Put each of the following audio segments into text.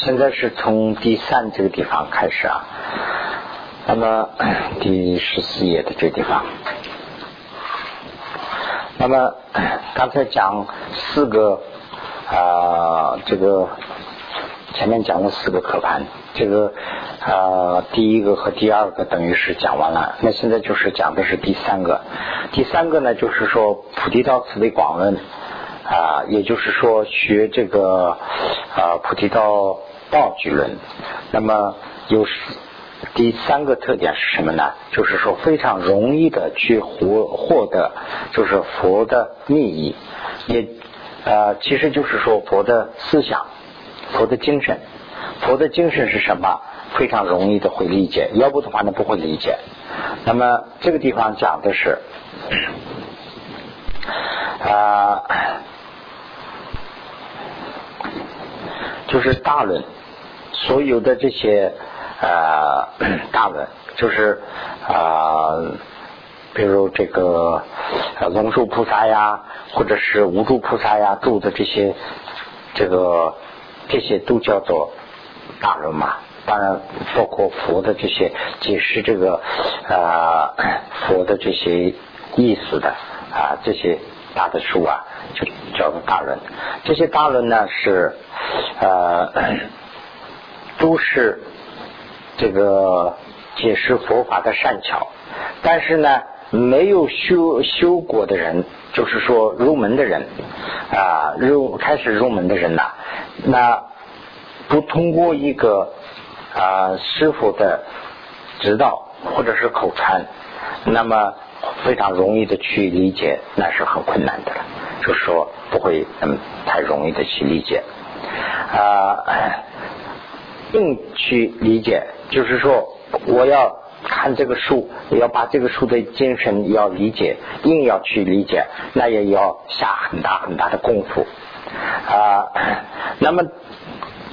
现在是从第三这个地方开始啊，那么 第十四页的这个地方，那么 刚才讲四个啊，这个前面讲了四个课盘，这个啊第一个和第二个等于是讲完了，那现在就是讲的是第三个，第三个呢就是说菩提道慈悲广论啊，也就是说学这个啊菩提道。道具论，那么有第三个特点是什么呢？就是说非常容易的去获获得，就是佛的密意，也呃，其实就是说佛的思想、佛的精神。佛的精神是什么？非常容易的会理解，要不的话呢不会理解。那么这个地方讲的是啊，就是大论。所有的这些呃 大文，就是啊，比如这个龙树菩萨呀，或者是无住菩萨呀，住的这些这个这些都叫做大论嘛。当然，包括佛的这些解释这个啊 佛的这些意思的啊这些大的书啊，就叫做大论。这些大论呢是呃。都是这个解释佛法的善巧，但是呢，没有修修过的人，就是说入门的人啊，入开始入门的人呐，那不通过一个啊师傅的指导或者是口传，那么非常容易的去理解，那是很困难的了，就说不会那么太容易的去理解啊。硬去理解，就是说，我要看这个书，要把这个书的精神要理解，硬要去理解，那也要下很大很大的功夫啊。那么，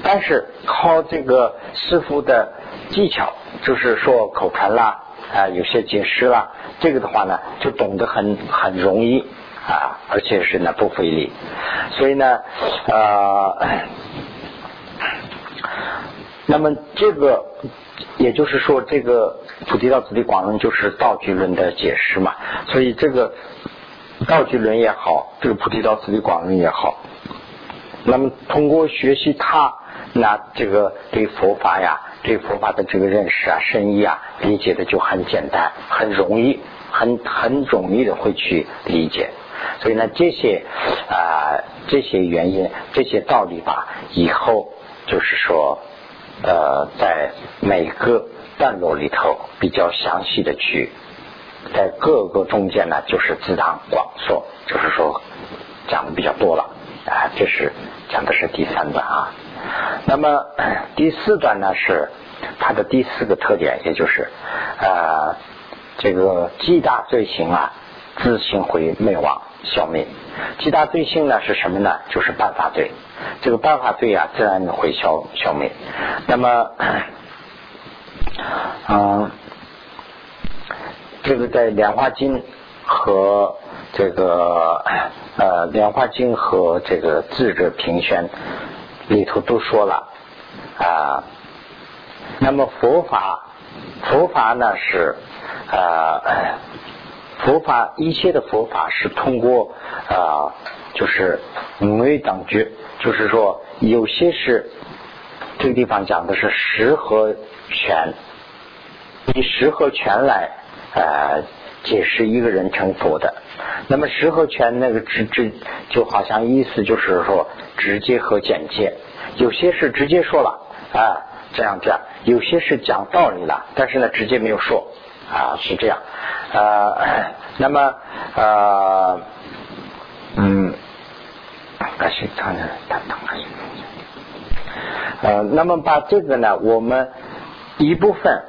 但是靠这个师傅的技巧，就是说口传啦啊，有些解释啦，这个的话呢，就懂得很很容易啊，而且是呢不费力，所以呢，呃。那么这个，也就是说，这个菩提道次第广论就是道具论的解释嘛。所以这个道具论也好，这个菩提道次第广论也好，那么通过学习它，那这个对佛法呀，对佛法的这个认识啊、深意啊，理解的就很简单、很容易、很很容易的会去理解。所以呢，这些啊这些原因、这些道理吧，以后就是说。呃，在每个段落里头比较详细的去，在各个中间呢，就是自当广说，就是说讲的比较多了啊。这是讲的是第三段啊。那么第四段呢是它的第四个特点，也就是呃这个极大罪行啊，自行会灭亡消灭。极大罪行呢是什么呢？就是办法罪。这个办法罪啊，自然会消消灭。那么，嗯，这个在《莲花经》和这个呃《莲花经》和这个《智者评选》里头都说了啊。那么佛法，佛法呢是啊，佛法一切的佛法是通过啊，就是五位当觉。就是说，有些是这个地方讲的是十和全，以十和全来呃解释一个人成佛的。那么十和全那个直直就好像意思就是说直接和简介，有些是直接说了啊这样这样，有些是讲道理了，但是呢直接没有说啊是这样呃那么呃嗯。那是当然，他当然是。呃，那么把这个呢，我们一部分，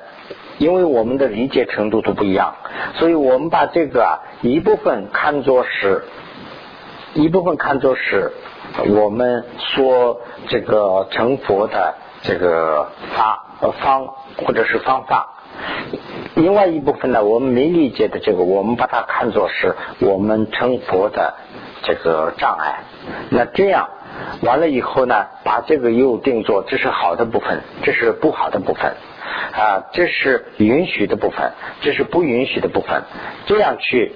因为我们的理解程度都不一样，所以我们把这个啊一部分看作是，一部分看作是我们说这个成佛的这个法呃方或者是方法，另外一部分呢，我们没理解的这个，我们把它看作是我们成佛的这个障碍。那这样完了以后呢，把这个又定做这是好的部分，这是不好的部分啊，这是允许的部分，这是不允许的部分，这样去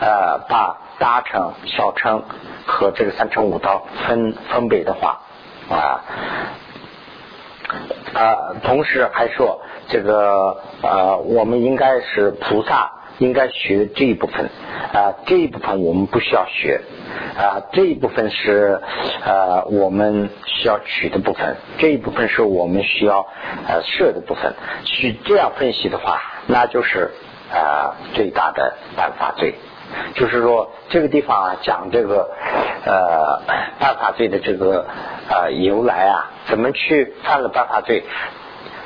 呃把大乘、小乘和这个三乘五道分分别的话啊啊，同时还说这个呃，我们应该是菩萨。应该学这一部分啊，这一部分我们不需要学啊，这一部分是呃我们需要取的部分，这一部分是我们需要呃设的部分。去这样分析的话，那就是啊最大的办法罪。就是说这个地方啊讲这个呃办法罪的这个呃由来啊，怎么去犯了办法罪？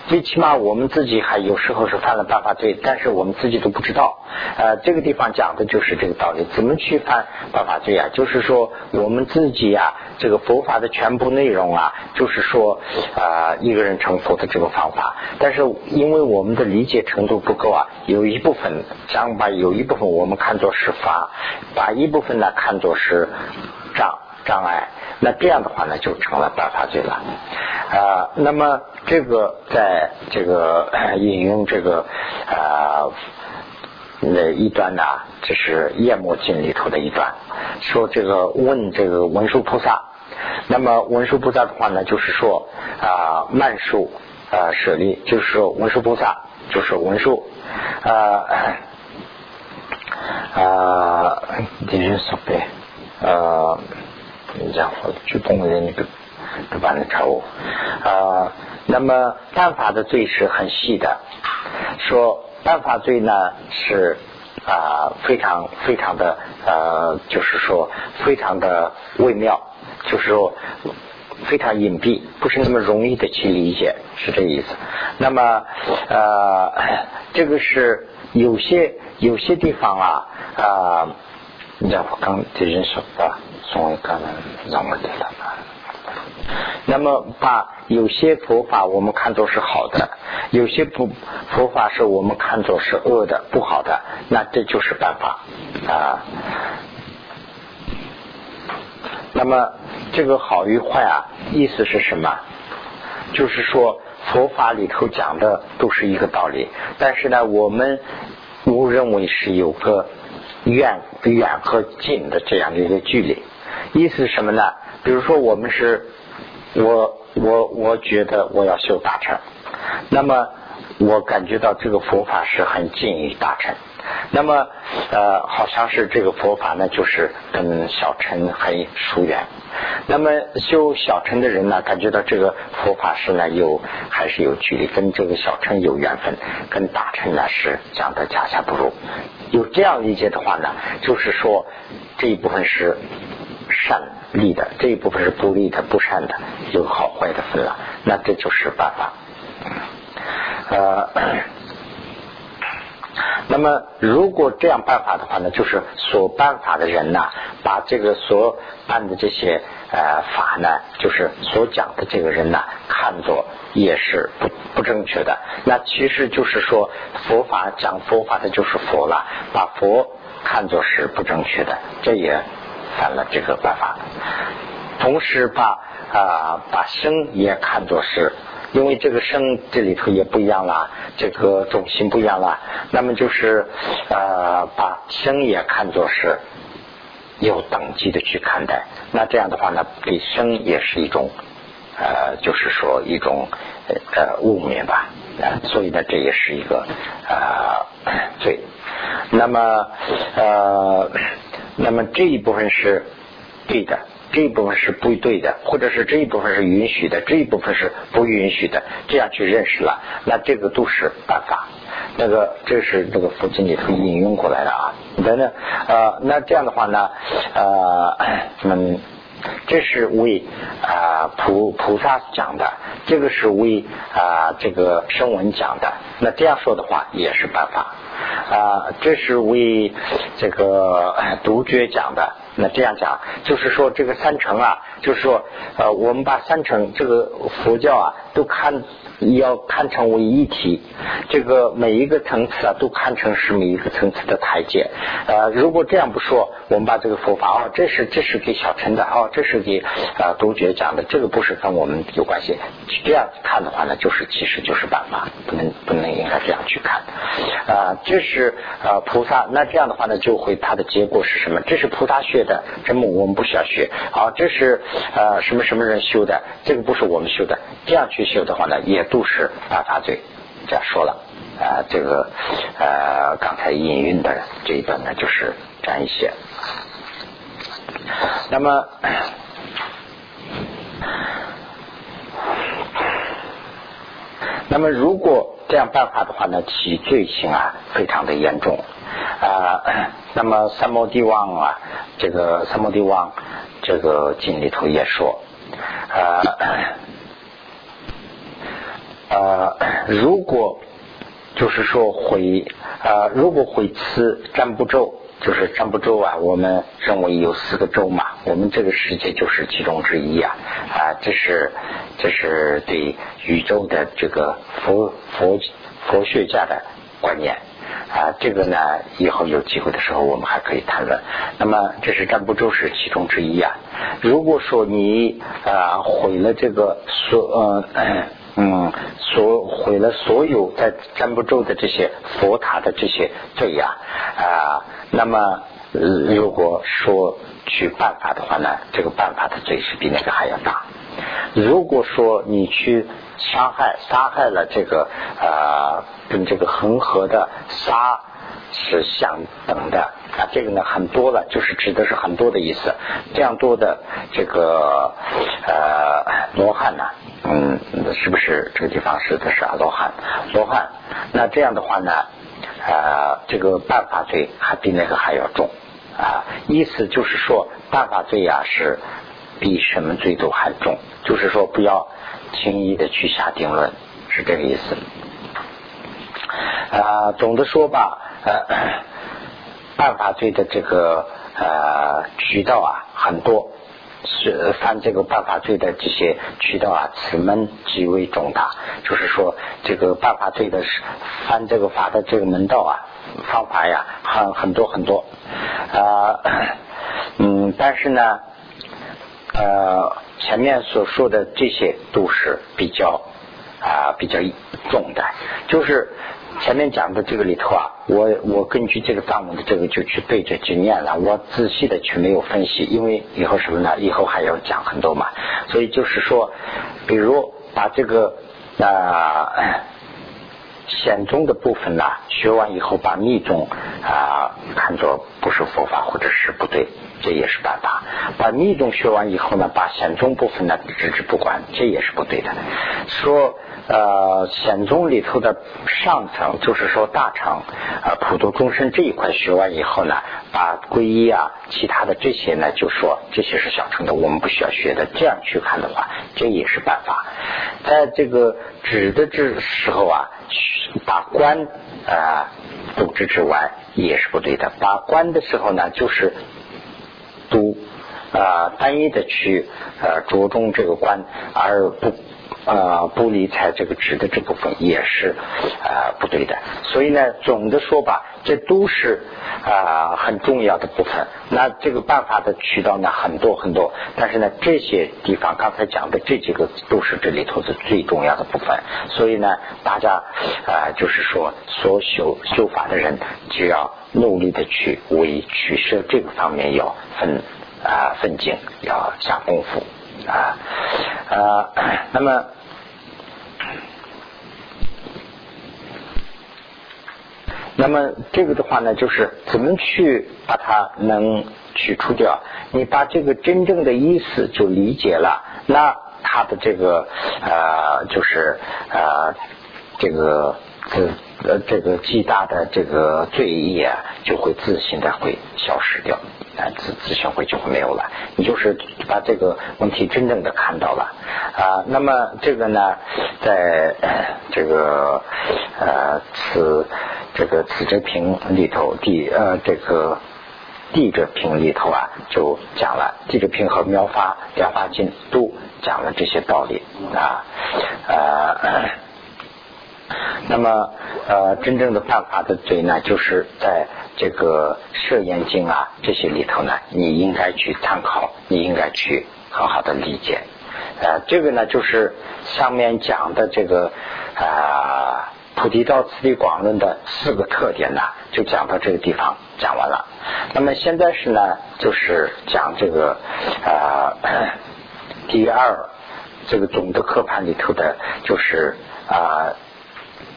最起码我们自己还有时候是犯了办法罪，但是我们自己都不知道。呃，这个地方讲的就是这个道理，怎么去犯办法罪啊？就是说我们自己呀，这个佛法的全部内容啊，就是说啊，一个人成佛的这个方法。但是因为我们的理解程度不够啊，有一部分想把有一部分我们看作是法，把一部分呢看作是障障碍。那这样的话呢，就成了大法罪了啊。那么这个在这个引用这个啊那一段呢，这是《夜魔经》里头的一段，说这个问这个文殊菩萨。那么文殊菩萨的话呢，就是说啊慢数啊舍利，就是说文殊菩萨就是文殊啊啊，第一说呗啊。这样说，就动人那个对吧？那产物啊，那么办法的罪是很细的，说办法罪呢是啊非常非常的呃，就是说非常的微妙，就是说非常隐蔽，不是那么容易的去理解，是这意思。那么呃，这个是有些有些地方啊啊，你讲我刚的人说啊。从一个人让我给他那么把有些佛法我们看作是好的，有些不佛法是我们看作是恶的、不好的，那这就是办法啊。那么这个好与坏啊，意思是什么？就是说佛法里头讲的都是一个道理，但是呢，我们误认为是有个远远和近的这样的一个距离。意思是什么呢？比如说，我们是，我我我觉得我要修大乘，那么我感觉到这个佛法是很近于大乘，那么呃，好像是这个佛法呢，就是跟小乘很疏远。那么修小乘的人呢，感觉到这个佛法是呢有还是有距离，跟这个小乘有缘分，跟大乘呢是讲的恰恰不如。有这样理解的话呢，就是说这一部分是。善利的这一部分是不利的、不善的，有好坏的分了，那这就是办法。呃，那么如果这样办法的话呢，就是所办法的人呐，把这个所办的这些呃法呢，就是所讲的这个人呐，看作也是不不正确的。那其实就是说，佛法讲佛法的就是佛了，把佛看作是不正确的，这也。犯了这个办法，同时把啊把生也看作是，因为这个生这里头也不一样啦，这个种心不一样啦，那么就是呃把生也看作是有等级的去看待，那这样的话呢，对生也是一种呃就是说一种呃污蔑吧，啊所以呢这也是一个呃罪，那么呃。那么这一部分是对的，这一部分是不对的，或者是这一部分是允许的，这一部分是不允许的，这样去认识了，那这个都是办法。那个这是这个佛经里头引用过来的啊。等等，呃，那这样的话呢，呃，嗯，这是为啊菩菩萨讲的，这个是为啊这个声闻讲的，那这样说的话也是办法。啊，这是为这个独觉讲的，那这样讲，就是说这个三乘啊，就是说呃，我们把三乘这个佛教啊都看。要看成为一体，这个每一个层次啊，都看成是每一个层次的台阶。呃，如果这样不说，我们把这个佛法哦，这是这是给小陈的哦，这是给啊独觉讲的，这个不是跟我们有关系。这样看的话呢，就是其实就是办法，不能不能应该这样去看。啊，这是啊菩萨，那这样的话呢，就会它的结果是什么？这是菩萨学的，这么我们不需要学。好，这是呃什么什么人修的？这个不是我们修的，这样去修的话呢，也。都是犯法罪，这样说了啊，这个呃刚才引用的这一段呢，就是这样一些。那么，那么如果这样办法的话呢，其罪行啊非常的严重啊。那么三摩地王啊，这个三摩地王这个经里头也说啊。如果就是说毁呃，如果毁此占卜咒，就是占卜咒啊，我们认为有四个咒嘛，我们这个世界就是其中之一啊啊，这是这是对宇宙的这个佛佛佛学家的观念啊，这个呢以后有机会的时候我们还可以谈论。那么这是占卜咒是其中之一啊。如果说你啊毁了这个所呃。嗯，所毁了所有在占卜州的这些佛塔的这些罪呀啊，那么如果说去办法的话呢，这个办法的罪是比那个还要大。如果说你去伤害、杀害了这个啊，跟这个恒河的沙是相等的啊，这个呢很多了，就是指的是很多的意思。这样多的这个呃罗汉呢。嗯，是不是这个地方是的是阿罗汉？罗汉，那这样的话呢，呃，这个办法罪还比那个还要重啊。意思就是说，办法罪呀是比什么罪都还重，就是说不要轻易的去下定论，是这个意思。啊，总的说吧，呃，办法罪的这个呃渠道啊很多。是犯这个办法罪的这些渠道啊，此门极为重大。就是说，这个办法罪的是犯这个法的这个门道啊，方法呀，很很多很多啊。嗯，但是呢，呃，前面所说的这些都是比较啊比较重的，就是。前面讲的这个里头啊，我我根据这个藏文的这个就去背着去念了，我仔细的去没有分析，因为以后什么呢？以后还要讲很多嘛，所以就是说，比如把这个啊显宗的部分呢学完以后，把密宗啊看作不是佛法或者是不对，这也是办法；把密宗学完以后呢，把显宗部分呢置之不管，这也是不对的。说。呃，显宗里头的上层，就是说大乘啊，普度众生这一块学完以后呢，把皈依啊，其他的这些呢，就说这些是小乘的，我们不需要学的。这样去看的话，这也是办法。在这个指的这时候啊，把观啊组织之外也是不对的。把观的时候呢，就是都啊单一的去呃着重这个观，而不。啊，不理睬这个值的这部分也是啊不对的，所以呢，总的说吧，这都是啊很重要的部分。那这个办法的渠道呢很多很多，但是呢，这些地方刚才讲的这几个都是这里头的最重要的部分。所以呢，大家啊就是说，所修修法的人就要努力的去为取舍这个方面要分啊奋进，要下功夫啊啊，那么。那么这个的话呢，就是怎么去把它能取出掉？你把这个真正的意思就理解了，那它的这个呃，就是呃，这个自呃这个极大的这个罪业就会自行的会消失掉，啊自自行会就会没有了。你就是把这个问题真正的看到了啊。那么这个呢，在这个呃此。这个《此者评》里头第呃这个地者平里头啊，就讲了地者平和妙法妙法经都讲了这些道理啊，呃，那么呃，真正的犯法的罪呢，就是在这个摄言经啊这些里头呢，你应该去参考，你应该去很好的理解，呃，这个呢就是上面讲的这个啊。菩提道次第广论的四个特点呢，就讲到这个地方讲完了。那么现在是呢，就是讲这个啊第二这个总的课盘里头的，就是啊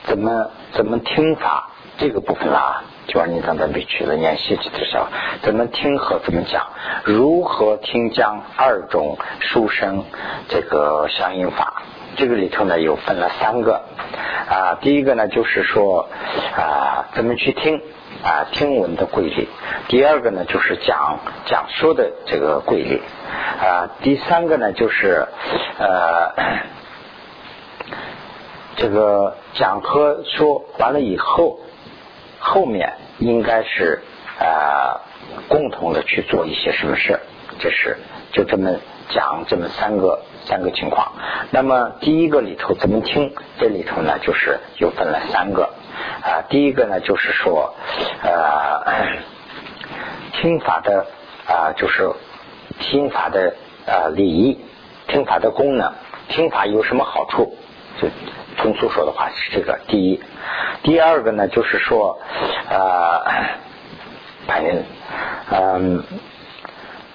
怎么怎么听法这个部分啦。就按你刚才没去了念习题的时候，怎么听和怎么讲，如何听讲二种书生这个相应法。这个里头呢，又分了三个啊。第一个呢，就是说啊，怎么去听啊，听闻的规律；第二个呢，就是讲讲说的这个规律啊；第三个呢，就是呃，这个讲和说完了以后，后面应该是啊，共同的去做一些什么事这是就这么讲这么三个。三个情况，那么第一个里头怎么听？这里头呢，就是又分了三个啊。第一个呢，就是说呃，听法的啊，就是听法的啊礼仪，听法的功能，听法有什么好处？就通俗说的话是这个第一。第二个呢，就是说啊，反正嗯。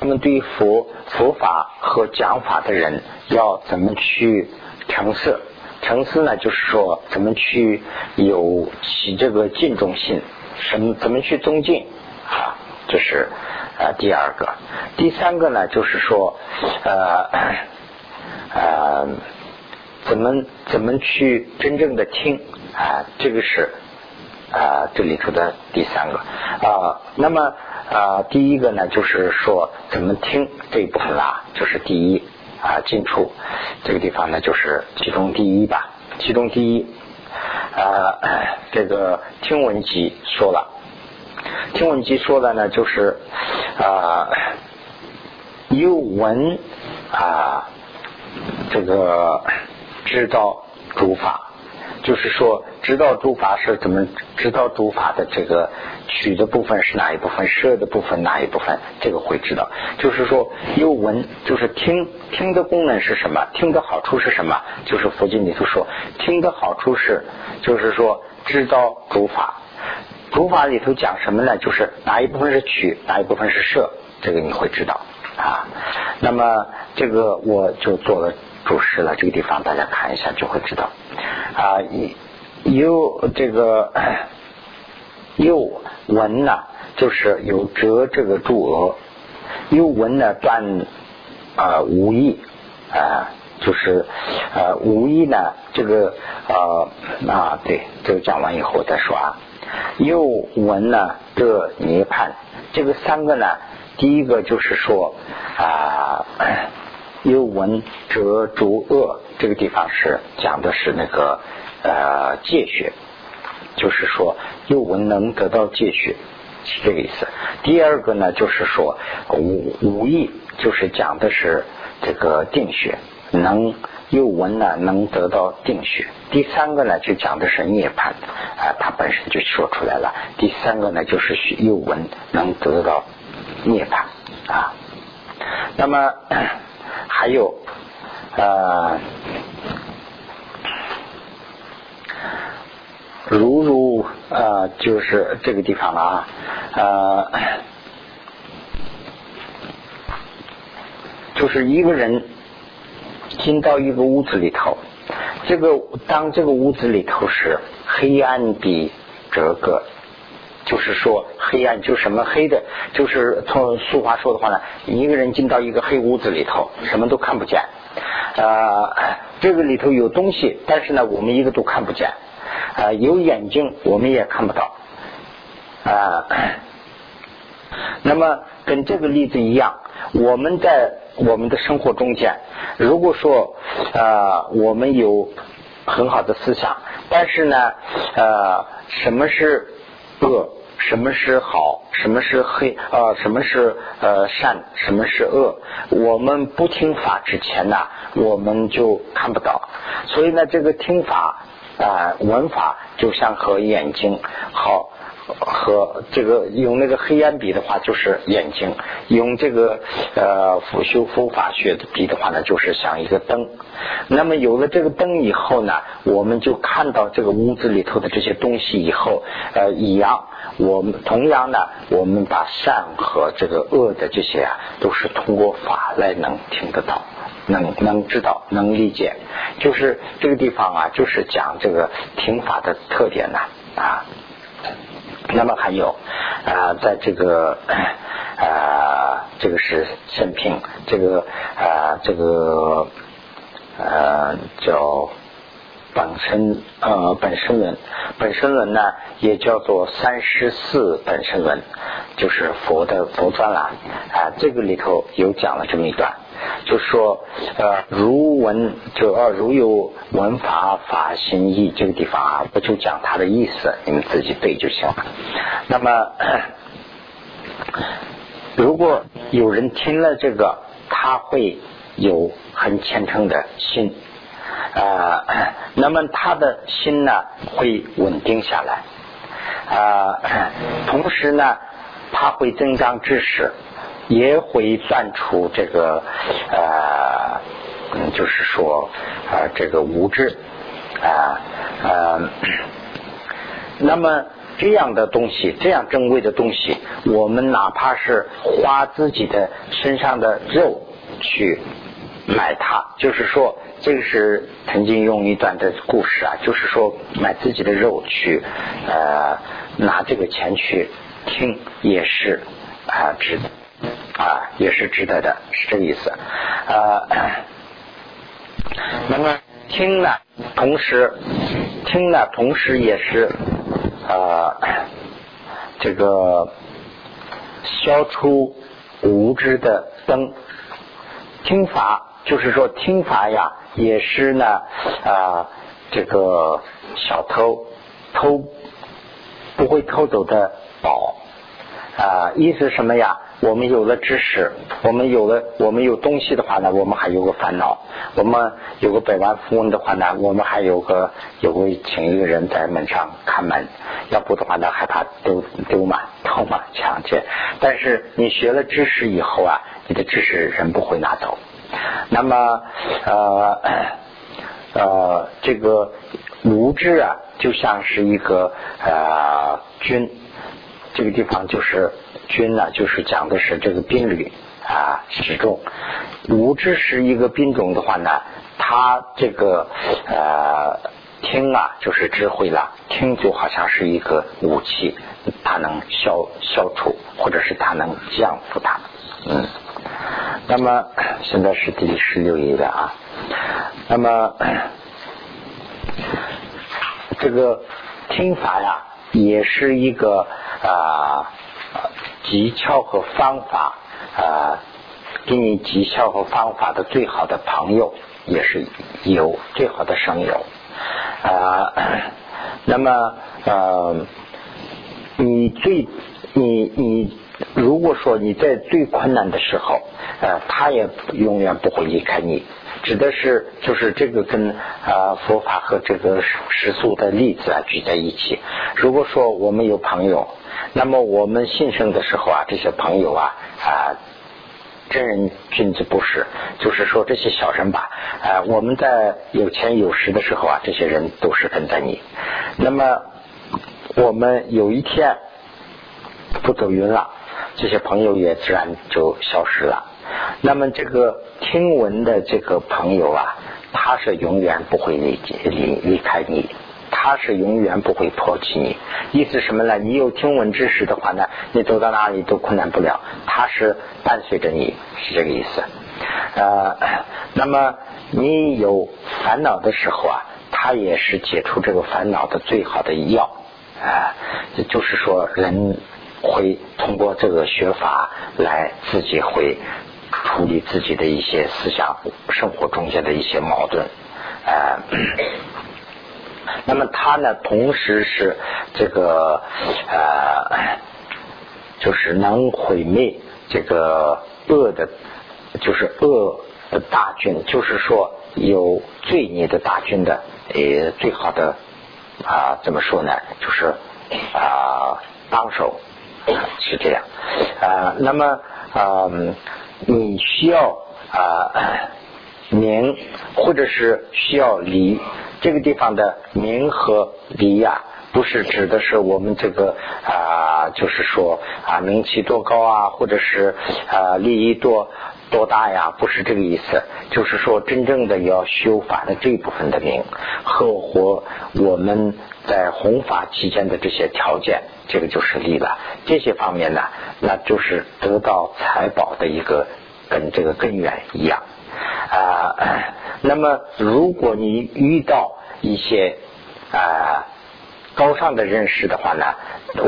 那么对于佛佛法和讲法的人要怎么去成色？成色呢，就是说怎么去有起这个敬重心，什么怎么去尊敬啊？这是呃第二个。第三个呢，就是说呃呃怎么怎么去真正的听啊？这个是啊这里头的第三个啊。那么。啊，第一个呢，就是说怎么听这一部分啦，就是第一啊，进出这个地方呢，就是其中第一吧，其中第一啊，这个听闻集说了，听闻集说的呢，就是啊，有闻啊，这个知道诸法。就是说，知道诸法是怎么知道诸法的这个取的部分是哪一部分，摄的部分哪一部分，这个会知道。就是说，有闻，就是听听的功能是什么？听的好处是什么？就是佛经里头说，听的好处是，就是说知道诸法。诸法里头讲什么呢？就是哪一部分是取，哪一部分是摄，这个你会知道啊。那么这个我就做了。注释了这个地方，大家看一下就会知道啊。有这个 有文呢，就是有折这个注额；有文呢断啊无意啊，就是啊无意呢这个啊啊对，这个讲完以后再说啊。有文呢这涅槃，这个三个呢，第一个就是说啊。又闻则诸恶，这个地方是讲的是那个呃戒学，就是说又闻能得到戒学，是这个意思。第二个呢，就是说无无意，就是讲的是这个定学，能又闻呢能得到定学。第三个呢，就讲的是涅槃啊，它本身就说出来了。第三个呢，就是又闻能得到涅槃啊，那么。还有，呃，如如呃，就是这个地方了啊，呃，就是一个人进到一个屋子里头，这个当这个屋子里头是黑暗的这个。就是说，黑暗就什么黑的，就是从俗话说的话呢，一个人进到一个黑屋子里头，什么都看不见。呃，这个里头有东西，但是呢，我们一个都看不见。啊，有眼睛，我们也看不到。啊，那么跟这个例子一样，我们在我们的生活中间，如果说啊，我们有很好的思想，但是呢，呃，什么是？恶什么是好，什么是黑啊，什么是呃善，什么是恶。我们不听法之前呢，我们就看不到。所以呢，这个听法啊，闻法就像和眼睛好。和这个用那个黑暗比的话，就是眼睛；用这个呃辅修佛法学的比的话呢，就是像一个灯。那么有了这个灯以后呢，我们就看到这个屋子里头的这些东西以后，呃，一样。我们同样呢，我们把善和这个恶的这些啊，都是通过法来能听得到，能能知道，能理解。就是这个地方啊，就是讲这个听法的特点呢啊。那么还有啊，在这个啊，这个是圣品，这个啊，这个呃叫本身呃本身论，本身论呢也叫做三十四本身论，就是佛的佛传啦啊，这个里头有讲了这么一段。就说呃，如闻就呃，如有闻法法心意这个地方啊，不就讲它的意思，你们自己背就行了。那么，如果有人听了这个，他会有很虔诚的心啊，那么他的心呢会稳定下来啊，同时呢，他会增长知识。也会算出这个呃，就是说啊，这个无知啊呃，那么这样的东西，这样珍贵的东西，我们哪怕是花自己的身上的肉去买它，就是说，这个是曾经用一段的故事啊，就是说买自己的肉去呃拿这个钱去听，也是啊值。啊，也是值得的，是这个意思。呃，那么听呢，同时听呢，同时也是呃，这个消除无知的灯。听法就是说听法呀，也是呢啊，这个小偷偷不会偷走的宝啊，意思什么呀？我们有了知识，我们有了，我们有东西的话呢，我们还有个烦恼。我们有个百万富翁的话呢，我们还有个有个请一个人在门上看门，要不的话呢，害怕丢丢嘛、偷嘛、抢劫。但是你学了知识以后啊，你的知识人不会拿走。那么呃呃，这个无知啊，就像是一个呃军，这个地方就是。军呢，就是讲的是这个兵旅啊，使众。无知是一个兵种的话呢，他这个呃听啊，就是智慧了。听就好像是一个武器，它能消消除，或者是它能降服它。嗯。那么现在是第十六页了啊。那么这个听法呀，也是一个啊。技巧和方法啊，给你技巧和方法的最好的朋友也是有最好的声友啊。那么呃，你最你你如果说你在最困难的时候，呃，他也永远不会离开你。指的是就是这个跟啊佛法和这个世俗的例子啊举在一起。如果说我们有朋友。那么我们信生的时候啊，这些朋友啊啊，真人君子不是，就是说这些小人吧啊，我们在有钱有势的时候啊，这些人都是跟在你。那么我们有一天不走运了，这些朋友也自然就消失了。那么这个听闻的这个朋友啊，他是永远不会离离离开你。他是永远不会抛弃你，意思什么呢？你有听闻知识的话呢，你走到哪里都困难不了。他是伴随着你，是这个意思。呃，那么你有烦恼的时候啊，他也是解除这个烦恼的最好的药啊。就是说，人会通过这个学法来自己会处理自己的一些思想、生活中间的一些矛盾啊。那么他呢，同时是这个呃，就是能毁灭这个恶的，就是恶大军，就是说有罪孽的大军的，呃，最好的啊，怎么说呢？就是啊，帮手是这样啊。那么啊，你需要啊。明或者是需要离这个地方的明和离呀，不是指的是我们这个啊，就是说啊名气多高啊，或者是啊利益多多大呀，不是这个意思。就是说真正的要修法的这一部分的名，合乎我们在弘法期间的这些条件，这个就是利了。这些方面呢，那就是得到财宝的一个跟这个根源一样。啊，那么如果你遇到一些啊高尚的认识的话呢，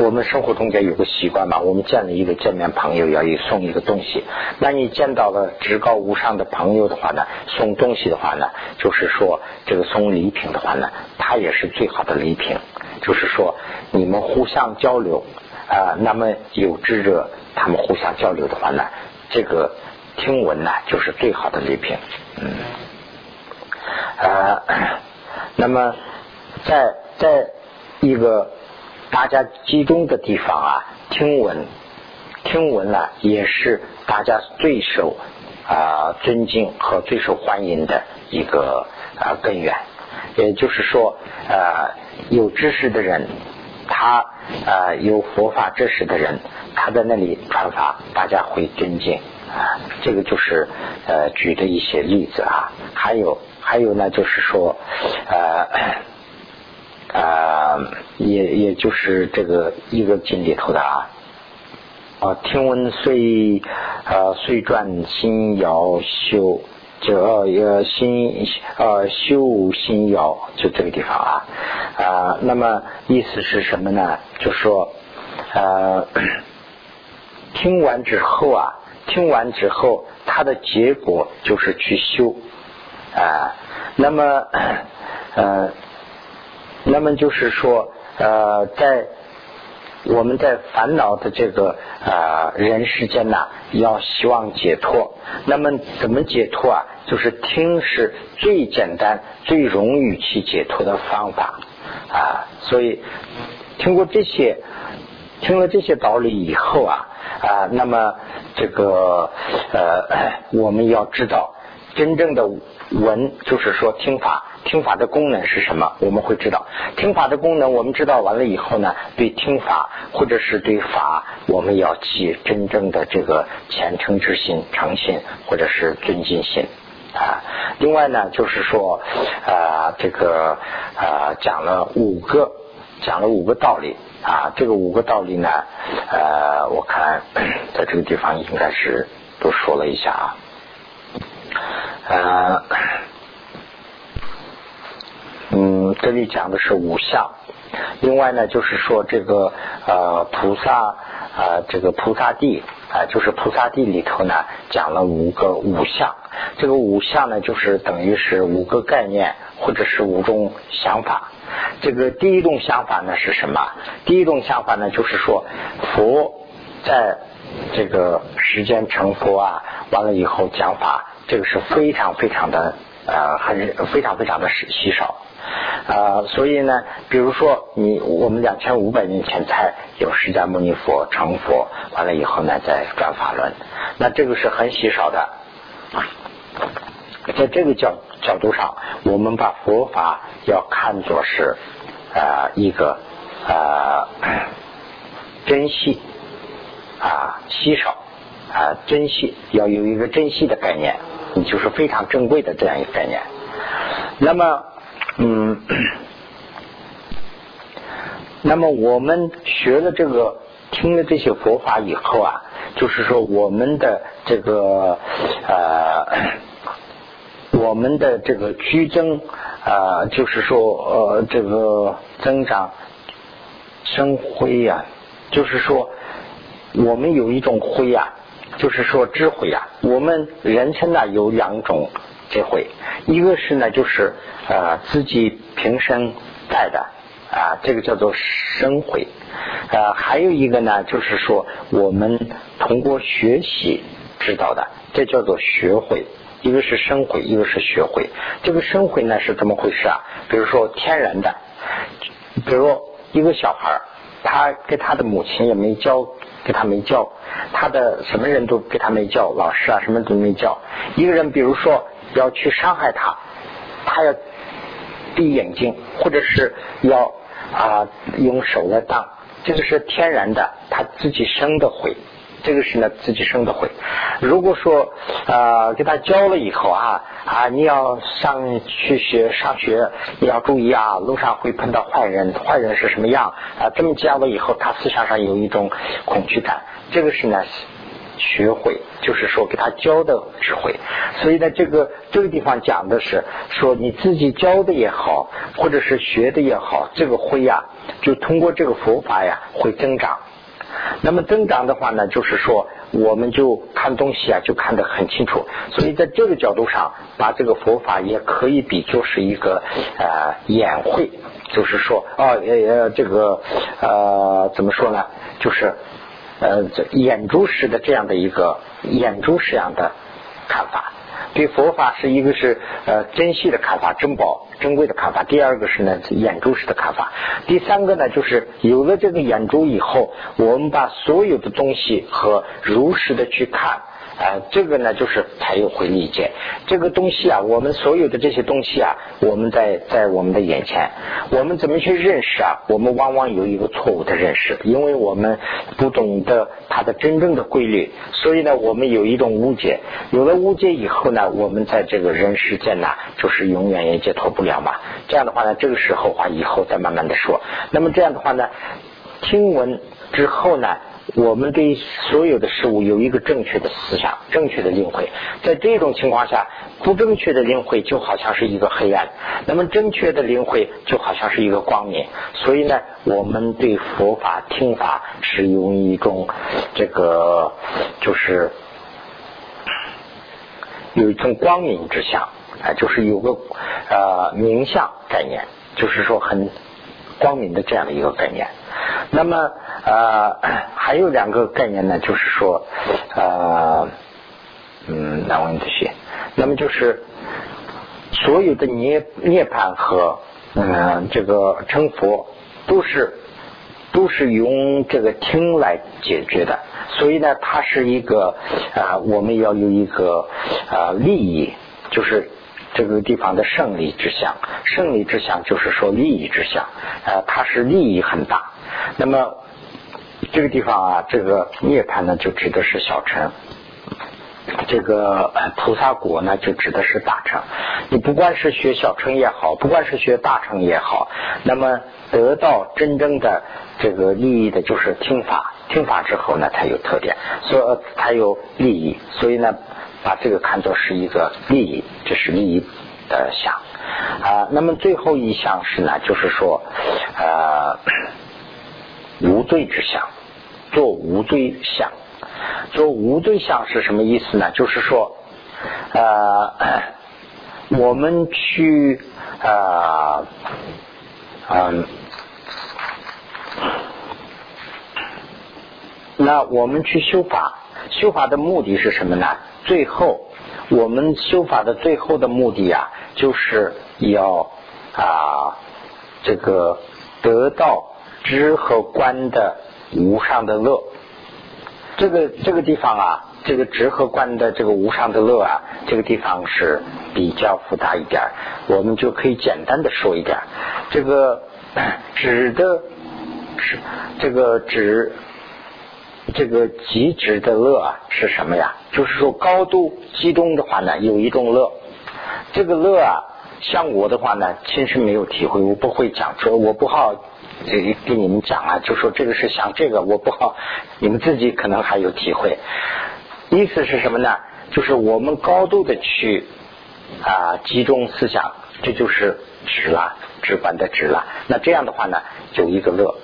我们生活中间有个习惯嘛，我们见了一个见面朋友要送一个东西。那你见到了至高无上的朋友的话呢，送东西的话呢，就是说这个送礼品的话呢，它也是最好的礼品。就是说你们互相交流啊，那么有智者他们互相交流的话呢，这个。听闻呢，就是最好的礼品。嗯，呃，那么在在一个大家集中的地方啊，听闻听闻呢，也是大家最受啊尊敬和最受欢迎的一个啊根源。也就是说，呃，有知识的人，他呃有佛法知识的人，他在那里传法，大家会尊敬。啊，这个就是呃举的一些例子啊，还有还有呢，就是说呃呃，也也就是这个一个经里头的啊啊，听闻虽呃虽转心要修，就呃心呃修心要就这个地方啊啊，那么意思是什么呢？就说呃听完之后啊。听完之后，它的结果就是去修啊。那么，呃，那么就是说，呃，在我们在烦恼的这个啊人世间呐，要希望解脱。那么怎么解脱啊？就是听是最简单、最容易去解脱的方法啊。所以，听过这些，听了这些道理以后啊。啊，那么这个呃，我们要知道真正的闻，就是说听法，听法的功能是什么？我们会知道听法的功能，我们知道完了以后呢，对听法或者是对法，我们要起真正的这个虔诚之心、诚信或者是尊敬心啊。另外呢，就是说啊，这个啊，讲了五个，讲了五个道理。啊，这个五个道理呢，呃，我看在这个地方应该是都说了一下啊，呃，嗯，这里讲的是五相，另外呢，就是说这个呃菩萨啊，这个菩萨地啊，就是菩萨地里头呢讲了五个五相，这个五相呢，就是等于是五个概念或者是五种想法。这个第一种想法呢是什么？第一种想法呢就是说，佛在这个时间成佛啊，完了以后讲法，这个是非常非常的呃很非常非常的稀稀少啊。所以呢，比如说你我们两千五百年前才有释迦牟尼佛成佛，完了以后呢再转法轮，那这个是很稀少的。在这个角角度上，我们把佛法要看作是啊一个啊珍惜啊稀少啊珍惜，要有一个珍惜的概念，就是非常珍贵的这样一个概念。那么，嗯，那么我们学了这个，听了这些佛法以后啊，就是说我们的这个呃。我们的这个居增啊，就是说呃，这个增长生辉呀，就是说我们有一种灰呀，就是说智慧呀。我们人生呢有两种智慧，一个是呢就是呃自己平生带的啊，这个叫做生慧。呃，还有一个呢，就是说我们通过学习知道的，这叫做学会。一个是生慧，一个是学会。这个生慧呢是怎么回事啊？比如说天然的，比如一个小孩他跟他的母亲也没教，给他没教，他的什么人都给他没教，老师啊什么都没教。一个人比如说要去伤害他，他要闭眼睛，或者是要啊用手来挡，这个是天然的，他自己生的悔。这个是呢自己生的慧。如果说呃给他教了以后啊啊你要上去学上学你要注意啊路上会碰到坏人坏人是什么样啊这么教了以后他思想上有一种恐惧感。这个是呢学会就是说给他教的智慧。所以呢这个这个地方讲的是说你自己教的也好或者是学的也好这个慧呀就通过这个佛法呀会增长。那么增长的话呢，就是说，我们就看东西啊，就看得很清楚。所以在这个角度上，把这个佛法也可以比作是一个呃眼会，就是说，啊，呃，这个呃，怎么说呢？就是呃，眼珠式的这样的一个眼珠式样的看法。对佛法是一个是呃珍惜的看法，珍宝珍贵的看法；第二个是呢眼珠式的看法；第三个呢就是有了这个眼珠以后，我们把所有的东西和如实的去看。啊，这个呢，就是才有会理解这个东西啊。我们所有的这些东西啊，我们在在我们的眼前，我们怎么去认识啊？我们往往有一个错误的认识，因为我们不懂得它的真正的规律，所以呢，我们有一种误解。有了误解以后呢，我们在这个人世间呢，就是永远也解脱不了嘛。这样的话呢，这个时候话以后再慢慢的说。那么这样的话呢，听闻之后呢？我们对所有的事物有一个正确的思想，正确的领会。在这种情况下，不正确的领会就好像是一个黑暗，那么正确的领会就好像是一个光明。所以呢，我们对佛法听法是用一种这个，就是有一种光明之相，啊，就是有个呃明相概念，就是说很光明的这样的一个概念。那么。呃，还有两个概念呢，就是说，呃，嗯，难问这些。那么就是所有的涅涅槃和嗯这个成佛都是都是用这个听来解决的，所以呢，它是一个啊，我们要有一个啊利益，就是这个地方的胜利之相，胜利之相就是说利益之相，呃，它是利益很大。那么。这个地方啊，这个涅槃呢，就指的是小乘；这个菩萨果呢，就指的是大乘。你不管是学小乘也好，不管是学大乘也好，那么得到真正的这个利益的，就是听法。听法之后呢，才有特点，所以才有利益。所以呢，把这个看作是一个利益，这是利益的相啊。那么最后一项是呢，就是说呃。无罪之相，做无罪相，做无罪相是什么意思呢？就是说，呃，我们去啊，嗯，那我们去修法，修法的目的是什么呢？最后，我们修法的最后的目的啊，就是要啊，这个得到。知和观的无上的乐，这个这个地方啊，这个知和观的这个无上的乐啊，这个地方是比较复杂一点，我们就可以简单的说一点。这个指的是这个指这个极致的乐啊是什么呀？就是说高度集中的话呢，有一种乐，这个乐啊，像我的话呢，其实没有体会，我不会讲说我不好。这给你们讲啊，就说这个是想这个，我不好，你们自己可能还有体会。意思是什么呢？就是我们高度的去啊集中思想，这就是直了，直观的直了。那这样的话呢，有一个乐，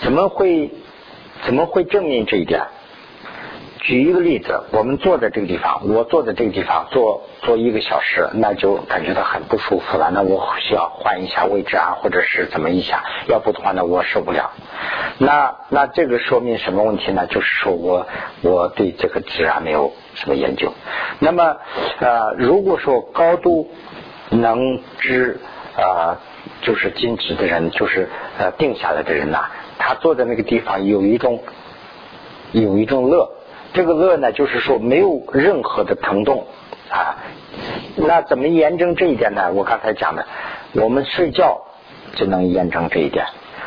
怎么会怎么会证明这一点？举一个例子，我们坐在这个地方，我坐在这个地方坐坐一个小时，那就感觉到很不舒服了。那我需要换一下位置啊，或者是怎么一下，要不的话呢，我受不了。那那这个说明什么问题呢？就是说我我对这个自然没有什么研究。那么呃，如果说高度能知呃，就是静止的人，就是呃定下来的人呐，他坐在那个地方有一种有一种乐。这个乐呢，就是说没有任何的疼痛啊。那怎么验证这一点呢？我刚才讲的，我们睡觉就能验证这一点。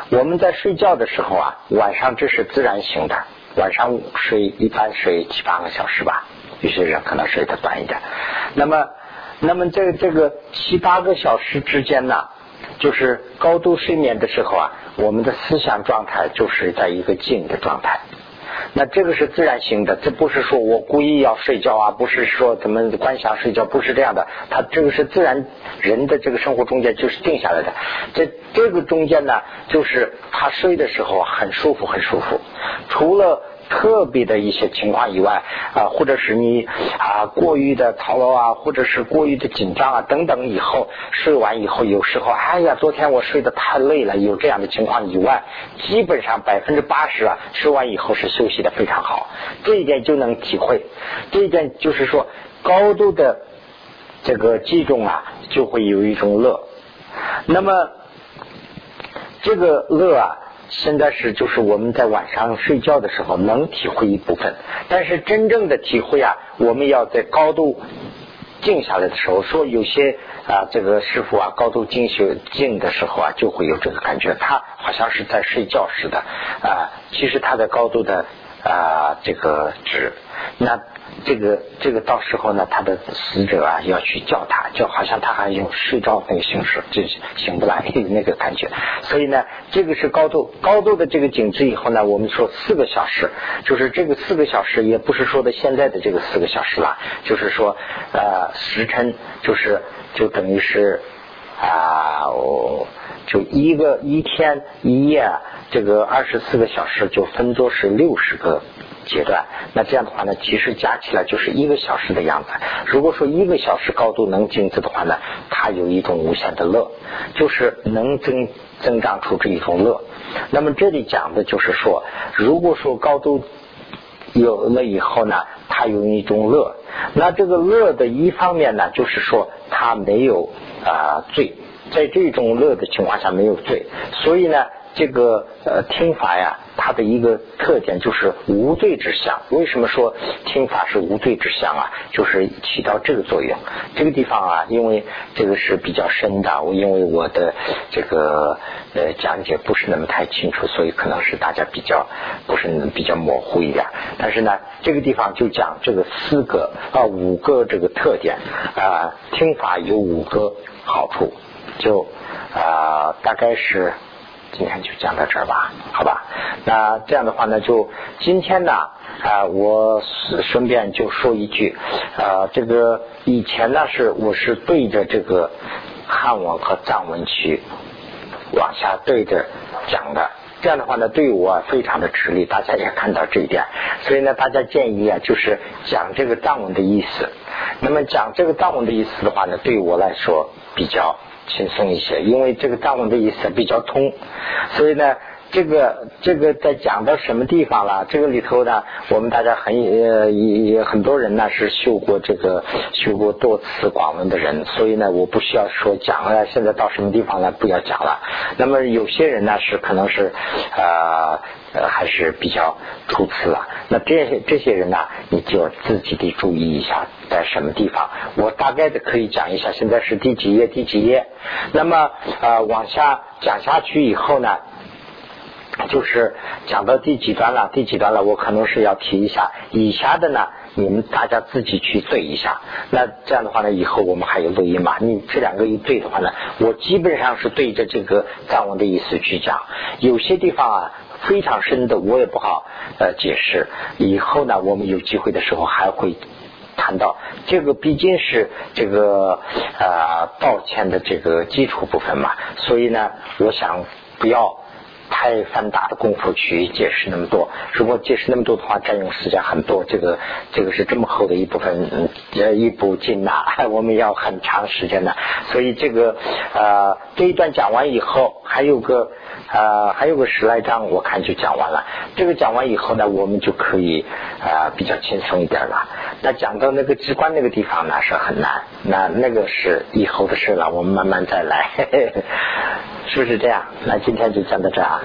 我们在睡觉的时候啊，晚上这是自然醒的，晚上睡一般睡七八个小时吧，有些人可能睡得短一点。那么，那么这这个七八个小时之间呢，就是高度睡眠的时候啊，我们的思想状态就是在一个静的状态。那这个是自然醒的，这不是说我故意要睡觉啊，不是说怎么观想睡觉，不是这样的。他这个是自然人的这个生活中间就是定下来的。这这个中间呢，就是他睡的时候很舒服，很舒服。除了。特别的一些情况以外啊，或者是你啊过于的操劳啊，或者是过于的紧张啊等等，以后睡完以后，有时候哎呀，昨天我睡得太累了，有这样的情况以外，基本上百分之八十啊，睡完以后是休息的非常好，这一点就能体会。这一点就是说，高度的这个集中啊，就会有一种乐。那么这个乐啊。现在是就是我们在晚上睡觉的时候能体会一部分，但是真正的体会啊，我们要在高度静下来的时候，说有些啊这个师傅啊高度静修静的时候啊，就会有这个感觉，他好像是在睡觉似的啊，其实他的高度的啊这个值那。这个这个到时候呢，他的死者啊要去叫他，就好像他还用睡觉那个形式，就醒不来 那个感觉。所以呢，这个是高度高度的这个景致以后呢，我们说四个小时，就是这个四个小时，也不是说的现在的这个四个小时了，就是说呃时辰，就是就等于是啊，就一个一天一夜，这个二十四个小时就分作是六十个。阶段，那这样的话呢，其实加起来就是一个小时的样子。如果说一个小时高度能静止的话呢，它有一种无限的乐，就是能增增长出这一种乐。那么这里讲的就是说，如果说高度有了以后呢，它有一种乐。那这个乐的一方面呢，就是说它没有啊罪，在这种乐的情况下没有罪，所以呢。这个呃听法呀，它的一个特点就是无罪之相。为什么说听法是无罪之相啊？就是起到这个作用。这个地方啊，因为这个是比较深的，我因为我的这个呃讲解不是那么太清楚，所以可能是大家比较不是比较模糊一点。但是呢，这个地方就讲这个四个啊五个这个特点啊，听法有五个好处，就啊大概是。今天就讲到这儿吧，好吧？那这样的话呢，就今天呢啊，我顺便就说一句啊，这个以前呢是我是对着这个汉文和藏文去往下对着讲的，这样的话呢，对我非常的吃力，大家也看到这一点，所以呢，大家建议啊，就是讲这个藏文的意思。那么讲这个藏文的意思的话呢，对我来说比较。轻松一些，因为这个藏文的意思比较通，所以呢，这个这个在讲到什么地方了？这个里头呢，我们大家很呃也很多人呢是修过这个修过多次广文的人，所以呢，我不需要说讲了。现在到什么地方了？不要讲了。那么有些人呢是可能是呃呃还是比较初次了。那这些这些人呢，你就自己得注意一下。在什么地方？我大概的可以讲一下。现在是第几页？第几页？那么呃，往下讲下去以后呢，就是讲到第几段了？第几段了？我可能是要提一下。以下的呢，你们大家自己去对一下。那这样的话呢，以后我们还有录音嘛？你这两个一对的话呢，我基本上是对着这个藏文的意思去讲。有些地方啊非常深的，我也不好呃解释。以后呢，我们有机会的时候还会。谈到这个毕竟是这个呃道歉的这个基础部分嘛，所以呢，我想不要太繁杂的功夫去解释那么多。如果解释那么多的话，占用时间很多。这个这个是这么厚的一部分，呃，一部经呐，我们要很长时间的。所以这个呃这一段讲完以后，还有个呃还有个十来章，我看就讲完了。这个讲完以后呢，我们就可以呃比较轻松一点了。那讲到那个机关那个地方呢，是很难。那那个是以后的事了，我们慢慢再来，是不是这样？那今天就讲到这啊。